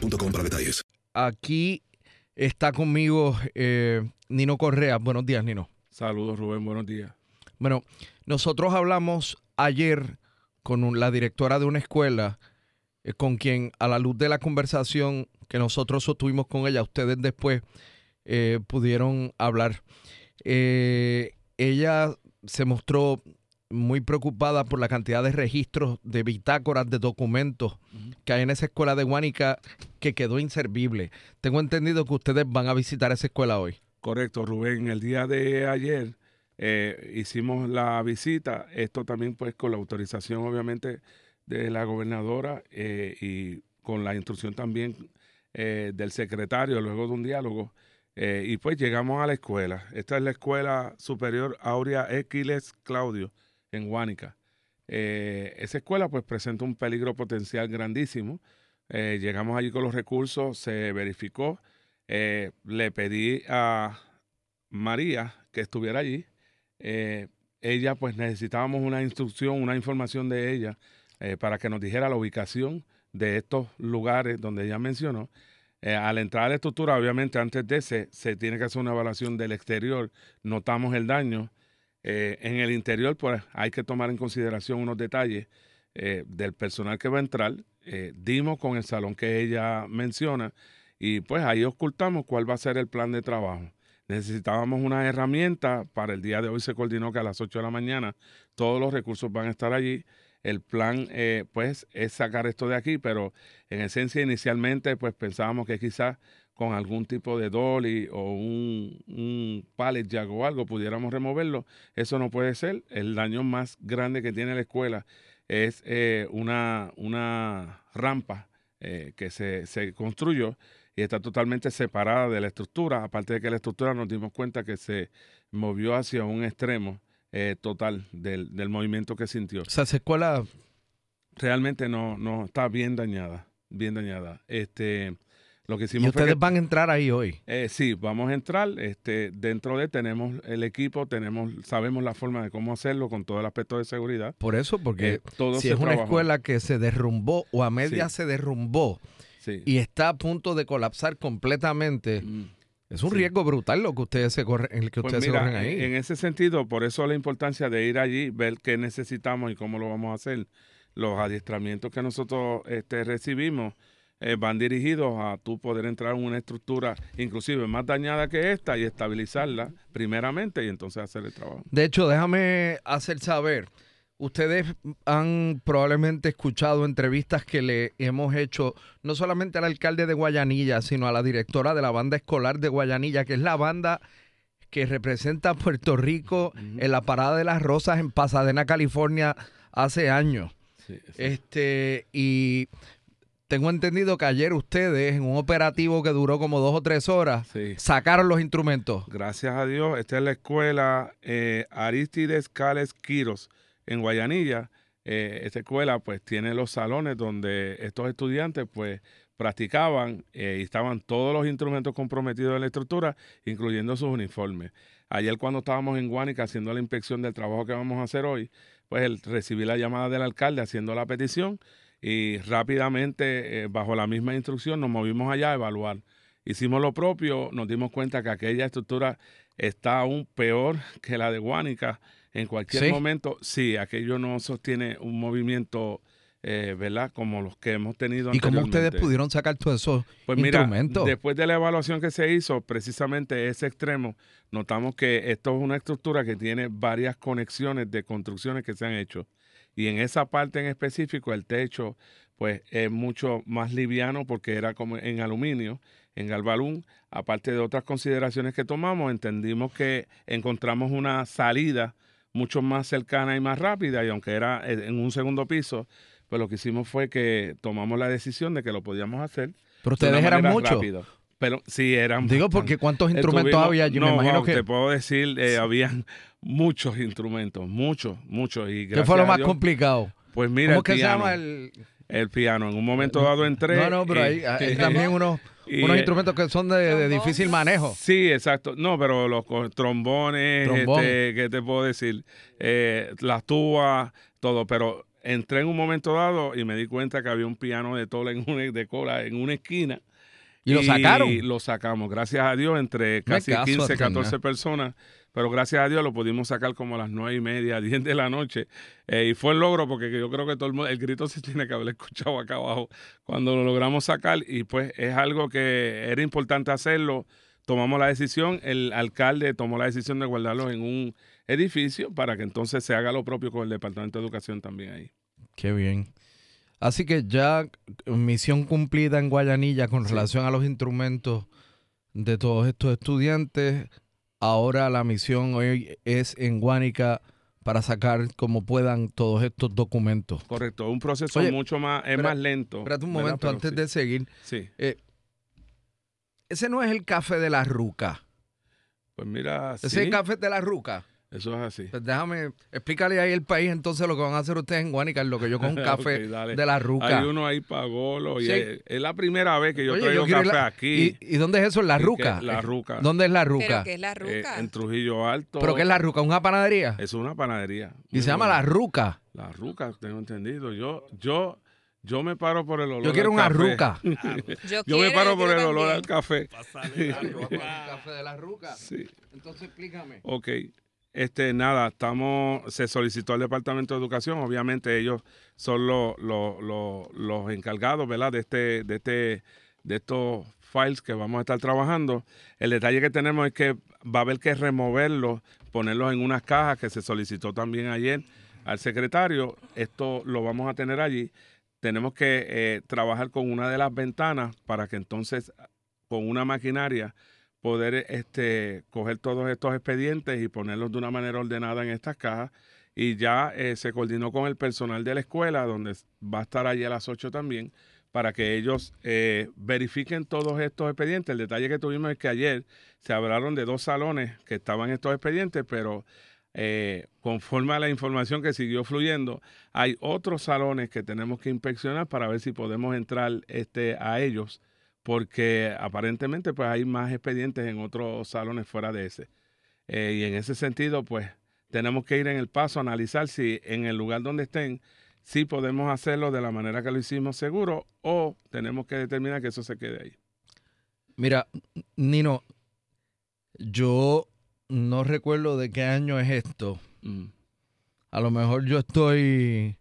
para detalles. Aquí está conmigo eh, Nino Correa. Buenos días, Nino. Saludos, Rubén. Buenos días. Bueno, nosotros hablamos ayer con un- la directora de una escuela, eh, con quien a la luz de la conversación que nosotros sostuvimos con ella, ustedes después eh, pudieron hablar. Eh, ella se mostró muy preocupada por la cantidad de registros de bitácoras de documentos que hay en esa escuela de Guánica que quedó inservible. Tengo entendido que ustedes van a visitar esa escuela hoy. Correcto, Rubén. El día de ayer eh, hicimos la visita. Esto también, pues, con la autorización, obviamente, de la gobernadora eh, y con la instrucción también eh, del secretario, luego de un diálogo. Y pues llegamos a la escuela. Esta es la Escuela Superior Aurea Equiles Claudio en Guánica. Eh, esa escuela pues presenta un peligro potencial grandísimo. Eh, llegamos allí con los recursos, se verificó. Eh, le pedí a María que estuviera allí. Ella pues necesitábamos una instrucción, una información de ella para que nos dijera la ubicación de estos lugares donde ella mencionó. Eh, al entrar a la estructura, obviamente antes de ese, se tiene que hacer una evaluación del exterior. Notamos el daño. Eh, en el interior, pues hay que tomar en consideración unos detalles eh, del personal que va a entrar. Eh, dimos con el salón que ella menciona y pues ahí ocultamos cuál va a ser el plan de trabajo. Necesitábamos una herramienta. Para el día de hoy se coordinó que a las 8 de la mañana todos los recursos van a estar allí. El plan, pues, es sacar esto de aquí, pero en esencia, inicialmente, pues pensábamos que quizás con algún tipo de dolly o un, un pallet jack o algo pudiéramos removerlo. Eso no puede ser. El daño más grande que tiene la escuela es eh, una, una rampa eh, que se, se construyó y está totalmente separada de la estructura. Aparte de que la estructura nos dimos cuenta que se movió hacia un extremo eh, total del, del movimiento que sintió. O sea, esa escuela Realmente no, no está bien dañada, bien dañada. Este, lo que y hicimos fue ustedes que- van a entrar ahí hoy. eh, sí, vamos a entrar. Este, dentro de tenemos el equipo, tenemos, sabemos la forma de cómo hacerlo con todo el aspecto de seguridad. Por eso, porque Eh, todo si es una escuela que se derrumbó o a media Sí. se derrumbó Sí. y está a punto de colapsar completamente, es un Sí. riesgo brutal lo que ustedes se corren, el que Pues ustedes mira, se corren ahí. En ese sentido, por eso la importancia de ir allí, ver qué necesitamos y cómo lo vamos a hacer. Los adiestramientos que nosotros este, recibimos eh, van dirigidos a tú poder entrar en una estructura inclusive más dañada que esta y estabilizarla primeramente y entonces hacer el trabajo. De hecho, déjame hacer saber. Ustedes han probablemente escuchado entrevistas que le hemos hecho no solamente al alcalde de Guayanilla, sino a la directora de la banda escolar de Guayanilla, que es la banda que representa a Puerto Rico en la Parada de las Rosas en Pasadena, California, hace años. Este, y tengo entendido que ayer ustedes, en un operativo que duró como dos o tres horas, sacaron los instrumentos. Gracias a Dios, esta es la escuela eh, Aristides Cales Quiros en Guayanilla. Eh, esta escuela pues tiene los salones donde estos estudiantes pues practicaban eh, y estaban todos los instrumentos comprometidos en la estructura, incluyendo sus uniformes. Ayer cuando estábamos en Guánica haciendo la inspección del trabajo que vamos a hacer hoy, pues recibí la llamada del alcalde haciendo la petición y rápidamente, eh, bajo la misma instrucción, nos movimos allá a evaluar. Hicimos lo propio, nos dimos cuenta que aquella estructura está aún peor que la de Guánica. En cualquier momento, sí, aquello no sostiene un movimiento eh, ¿verdad? Como los que hemos tenido ¿Y cómo ustedes pudieron sacar todos esos pues mira, Después de la evaluación que se hizo, precisamente ese extremo, notamos que esto es una estructura que tiene varias conexiones de construcciones que se han hecho. Y en esa parte en específico, el techo, pues es mucho más liviano porque era como en aluminio, en galvalún. Aparte de otras consideraciones que tomamos, entendimos que encontramos una salida mucho más cercana y más rápida, y aunque era en un segundo piso, pues lo que hicimos fue que tomamos la decisión de que lo podíamos hacer. Pero ustedes eran muchos. Pero sí, eran. Digo, porque ¿cuántos instrumentos había? Yo no, me imagino que. Te puedo decir, eh, habían muchos instrumentos, muchos, muchos. Y ¿Qué fue lo más complicado? Pues mira, ¿Cómo el que piano, se llama el.? El piano. En un momento dado entré. No, no, pero hay, también unos. unos instrumentos que son de, difícil manejo. Sí, exacto. No, pero los trombones, este, ¿qué te puedo decir? Eh, las tubas, todo. Pero entré en un momento dado y me di cuenta que había un piano de tola en una, de cola en una esquina. ¿Y lo sacaron? Y lo sacamos, gracias a Dios, entre casi 15, 14 personas. Pero gracias a Dios lo pudimos sacar como a las nueve y media, 10 de la noche. Eh, y fue el logro porque yo creo que todo el mundo, el grito se tiene que haber escuchado acá abajo cuando lo logramos sacar. Y pues es algo que era importante hacerlo. Tomamos la decisión, el alcalde tomó la decisión de guardarlo en un edificio para que entonces se haga lo propio con el Departamento de Educación también ahí. Qué bien. Así que ya misión cumplida en Guayanilla con relación a los instrumentos de todos estos estudiantes. Ahora la misión hoy es en Guánica para sacar como puedan todos estos documentos. Correcto, un proceso mucho más, es más lento. Espérate un momento antes de seguir. Sí. Eh, ese no es el café de la ruca. Pues mira, ese es el café de la ruca. Eso es así. Pues déjame, explícale ahí el país entonces lo que van a hacer ustedes en Guanica, lo que yo con un café de la ruca. Hay uno ahí pagolo y es, la primera vez que yo traigo café aquí. ¿Y, dónde es eso? ¿En la ruca? La ruca. ¿Dónde es la ruca? ¿Pero qué es la eh, ruca? en Trujillo Alto. ¿Pero qué es la ruca? ¿Una panadería? Es una panadería. Y se llama la ruca. La ruca, tengo entendido. Yo, yo, yo me paro por el olor Yo quiero una ruca. yo, me paro por el olor al café. café de la ruca. Sí. Entonces explícame. Ok. Este, nada, estamos, se solicitó al Departamento de Educación, obviamente ellos son los, los, encargados, ¿verdad? De este, de este, de estos files que vamos a estar trabajando. El detalle que tenemos es que va a haber que removerlos, ponerlos en unas cajas que se solicitó también ayer al secretario. Esto lo vamos a tener allí. Tenemos que eh, trabajar con una de las ventanas para que entonces con una maquinaria poder este, coger todos estos expedientes y ponerlos de una manera ordenada en estas cajas. Y ya eh, se coordinó con el personal de la escuela, donde va a estar allí a las 8 también, para que ellos eh, verifiquen todos estos expedientes. El detalle que tuvimos es que ayer se hablaron de dos salones que estaban estos expedientes, pero eh, conforme a la información que siguió fluyendo, hay otros salones que tenemos que inspeccionar para ver si podemos entrar este, a ellos porque aparentemente pues hay más expedientes en otros salones fuera de ese. Eh, y en ese sentido pues tenemos que ir en el paso a analizar si en el lugar donde estén, si podemos hacerlo de la manera que lo hicimos seguro o tenemos que determinar que eso se quede ahí. Mira, Nino, yo no recuerdo de qué año es esto. Mm. A lo mejor yo estoy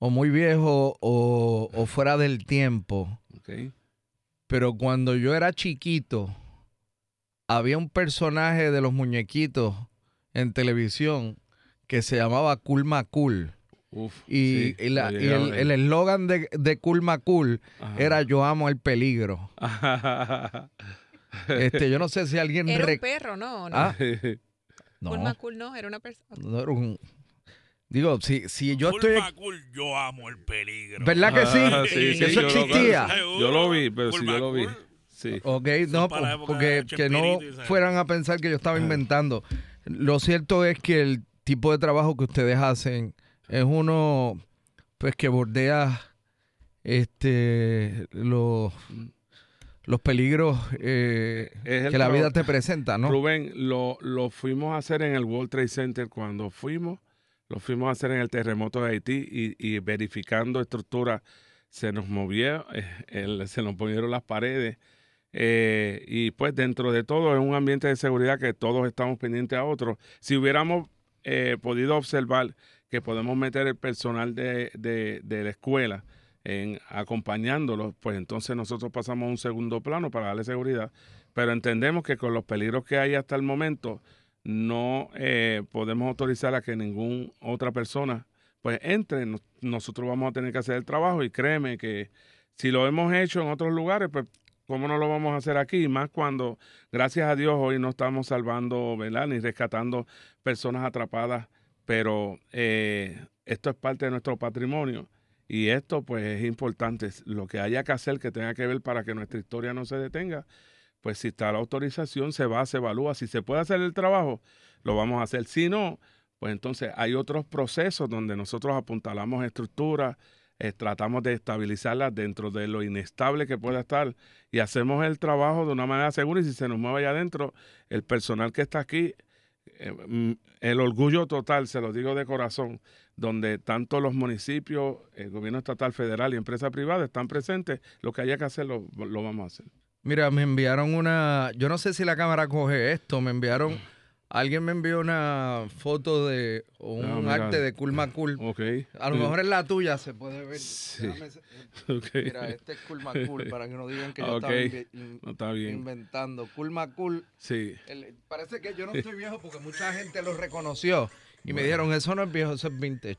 o muy viejo o, o fuera del tiempo. Okay. Pero cuando yo era chiquito, había un personaje de los muñequitos en televisión que se llamaba Cool Macul. y, el eslogan de, de Cool Macul era Yo amo el peligro. este, yo no sé si alguien... Era un perro, ¿no? ¿no? ¿Ah? no. Cool Macul no, era una persona. No era un... Digo, si, si yo Cool estoy... Macul, yo amo el peligro. ¿Verdad que sí? Ah, sí, sí, Eso yo lo- existía. Yo lo vi, pero sí, yo lo vi. Sí. Ok, no, para la po- época porque de que no Chespirito y esa- fueran a pensar que yo estaba inventando. Lo cierto es que el tipo de trabajo que ustedes hacen es uno pues que bordea este los los peligros eh, Es el que la vida trabajo. te presenta, ¿no? Rubén, lo, lo fuimos a hacer en el World Trade Center cuando fuimos, lo fuimos a hacer en el terremoto de Haití y, verificando estructuras, se nos movió, eh, se nos movieron las paredes eh, y pues dentro de todo es un ambiente de seguridad que todos estamos pendientes a otros. Si hubiéramos eh, podido observar que podemos meter el personal de, de- de la escuela en acompañándolos, pues entonces nosotros pasamos a un segundo plano para darle seguridad pero entendemos que con los peligros que hay hasta el momento no eh, podemos autorizar a que ninguna otra persona pues entre. Nos- nosotros vamos a tener que hacer el trabajo y créeme que si lo hemos hecho en otros lugares, pues cómo no lo vamos a hacer aquí, más cuando gracias a Dios hoy no estamos salvando, ¿verdad? Ni rescatando personas atrapadas, pero eh, esto es parte de nuestro patrimonio. Y esto pues es importante, lo que haya que hacer que tenga que ver para que nuestra historia no se detenga, pues si está la autorización, se va, se evalúa. Si se puede hacer el trabajo, lo vamos a hacer. Si no, pues entonces hay otros procesos donde nosotros apuntalamos estructuras, eh, tratamos de estabilizarlas dentro de lo inestable que pueda estar y hacemos el trabajo de una manera segura y si se nos mueve allá adentro, el personal que está aquí, eh, mm, el orgullo total, se lo digo de corazón, donde tanto los municipios, el gobierno estatal, federal y empresa privada están presentes, lo que haya que hacer lo, lo vamos a hacer. Mira, me enviaron una, yo no sé si la cámara coge esto, me enviaron, alguien me envió una foto de, o un Ah, mira. arte de Cool Macul. Ok. A lo Sí. mejor es la tuya, se puede ver. Sí. Déjame se- Ok. Mira, este es Cool Macul, para que no digan que yo Ok. estaba inve- in- No, está bien. inventando. Cool Macul. Sí. el- parece que yo no estoy viejo porque mucha gente lo reconoció. Y me dijeron, eso no es viejo, eso es vintage.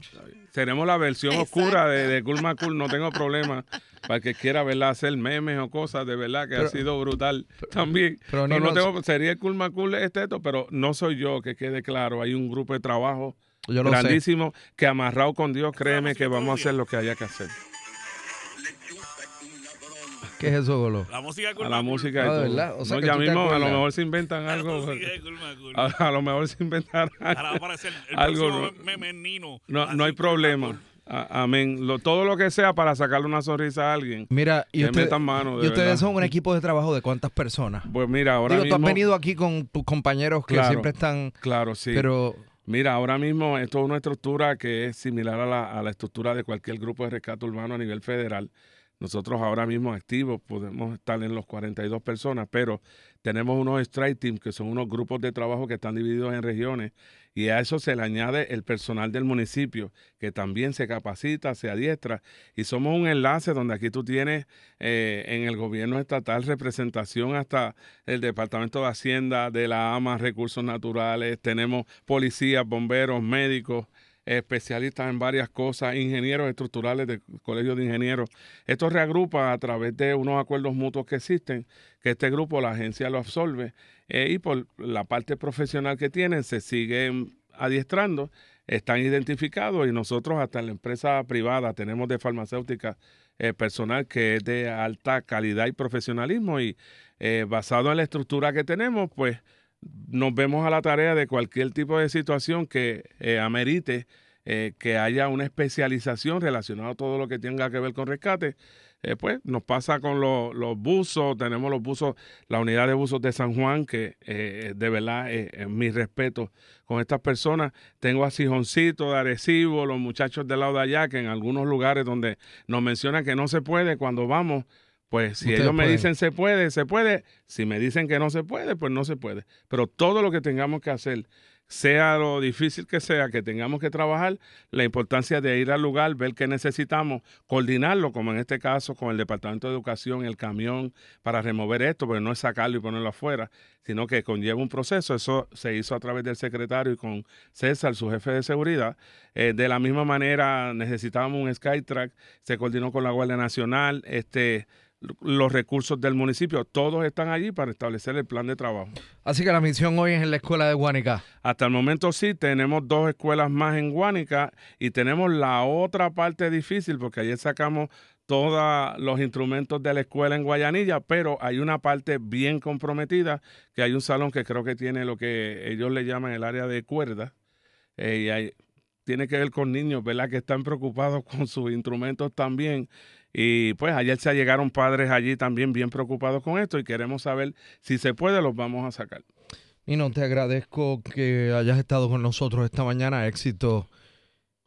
Tenemos la versión oscura de, de Cool Macul, no tengo problema. Para el que quiera verla hacer memes o cosas, de verdad que Pero- ha sido brutal también. pero no, no tengo, sería el Cool Macul este, esto, pero no soy yo, que quede claro. Hay un grupo de trabajo Yo lo sé. grandísimo que amarrado con Dios, créeme que vamos a hacer lo que haya que hacer. ¿Qué es eso, Golo? La música A la música y Ah. O sea No, que ya mismo a lo mejor se inventan La algo. música de Cool Macul. A, a lo mejor se inventarán Ahora va a aparecer el algo. no- meme Nino. No, hay Cool problema. Amén. Lo, todo lo que sea para sacarle una sonrisa a alguien. Mira, y, que usted- metan mano, de y ustedes verdad. son un equipo de trabajo de cuántas personas. Pues mira, ahora Digo, mismo. tú has venido aquí con tus compañeros que Claro, siempre están... Claro, sí. Pero Mira, ahora mismo esto es una estructura que es similar a la, a la estructura de cualquier grupo de rescate urbano a nivel federal. Nosotros ahora mismo activos podemos estar en los 42 personas, pero tenemos unos strike teams que son unos grupos de trabajo que están divididos en regiones y a eso se le añade el personal del municipio que también se capacita, se adiestra y somos un enlace donde aquí tú tienes eh, en el gobierno estatal representación hasta el Departamento de Hacienda, de la AMA, Recursos Naturales, tenemos policías, bomberos, médicos, especialistas en varias cosas, ingenieros estructurales del Colegio de Ingenieros. Esto reagrupa a través de unos acuerdos mutuos que existen, que este grupo, la agencia lo absorbe, eh, y por la parte profesional que tienen, se siguen adiestrando, están identificados y nosotros hasta en la empresa privada tenemos de farmacéutica eh, personal que es de alta calidad y profesionalismo y eh, basado en la estructura que tenemos, pues nos vemos a la tarea de cualquier tipo de situación que eh, amerite eh, que haya una especialización relacionada a todo lo que tenga que ver con rescate. Eh, pues nos pasa con lo- los buzos, tenemos los buzos, la unidad de buzos de San Juan, que de verdad eh, mi respeto con estas personas. Tengo a Sijoncito de Arecibo, los muchachos del lado de allá, que en algunos lugares donde nos mencionan que no se puede, cuando vamos, pues si Ustedes ellos me pueden. dicen se puede, se puede. Si me dicen que no se puede, pues no se puede. Pero todo lo que tengamos que hacer, sea lo difícil que sea, que tengamos que trabajar, la importancia de ir al lugar, ver qué necesitamos, coordinarlo, como en este caso con el Departamento de Educación, el camión, para remover esto, porque no es sacarlo y ponerlo afuera, sino que conlleva un proceso. Eso se hizo a través del secretario y con César, su jefe de seguridad. Eh, de la misma manera, necesitábamos un Skytrack, se coordinó con la Guardia Nacional, este los recursos del municipio. Todos están allí para establecer el plan de trabajo. Así que la misión hoy es en la escuela de Guanica. Hasta el momento sí, tenemos dos escuelas más en Guánica y tenemos la otra parte difícil porque ayer sacamos todos los instrumentos de la escuela en Guayanilla, pero hay una parte bien comprometida, que hay un salón que creo que tiene lo que ellos le llaman el área de cuerdas, eh, y hay- tiene que ver con niños, ¿verdad? Que están preocupados con sus instrumentos también. Y pues ayer se llegaron padres allí también bien preocupados con esto y queremos saber si se puede, los vamos a sacar. Nino, te agradezco que hayas estado con nosotros esta mañana. Éxito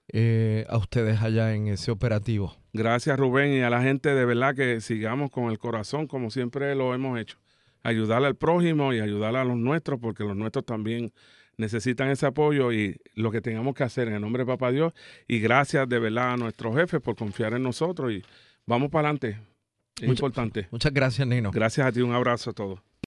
eh, a ustedes allá en ese operativo. Gracias Rubén y a la gente de verdad que sigamos con el corazón como siempre lo hemos hecho. Ayudar al prójimo y ayudar a los nuestros porque los nuestros también necesitan ese apoyo y lo que tengamos que hacer en el nombre de Papá Dios. Y gracias de verdad a nuestros jefes por confiar en nosotros y vamos para adelante. Es Mucha- importante. Muchas gracias, Nino. Gracias a ti, un abrazo a todos.